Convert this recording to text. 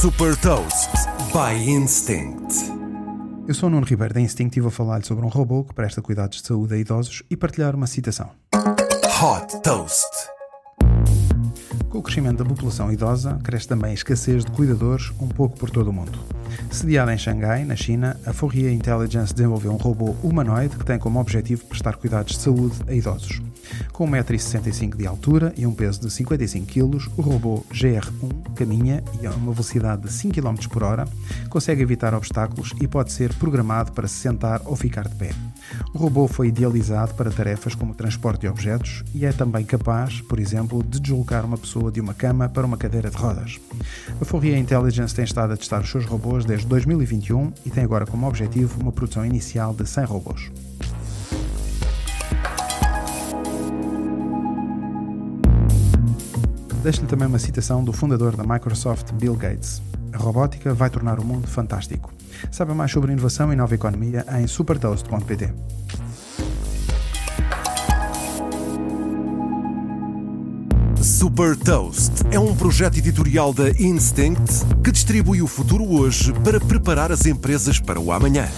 Super Toast by Instinct. Eu sou o Nuno Ribeiro da Instinct e vou falar-lhe sobre um robô que presta cuidados de saúde a idosos e partilhar uma citação. Hot Toast. Com o crescimento da população idosa, cresce também a escassez de cuidadores um pouco por todo o mundo. Sediada em Xangai, na China, a Fourier Intelligence desenvolveu um robô humanoide que tem como objetivo prestar cuidados de saúde a idosos. Com 1,65m de altura e um peso de 55 kg, o robô GR1 caminha e a uma velocidade de 5 km por hora, consegue evitar obstáculos e pode ser programado para se sentar ou ficar de pé. O robô foi idealizado para tarefas como transporte de objetos e é também capaz, por exemplo, de deslocar uma pessoa de uma cama para uma cadeira de rodas. A Fourier Intelligence tem estado a testar os seus robôs desde 2021 e tem agora como objetivo uma produção inicial de 100 robôs. Deixo-lhe também uma citação do fundador da Microsoft, Bill Gates. A robótica vai tornar o mundo fantástico. Saiba mais sobre inovação e nova economia em supertoast.pt. Super Toast é um projeto editorial da Instinct que distribui o futuro hoje para preparar as empresas para o amanhã.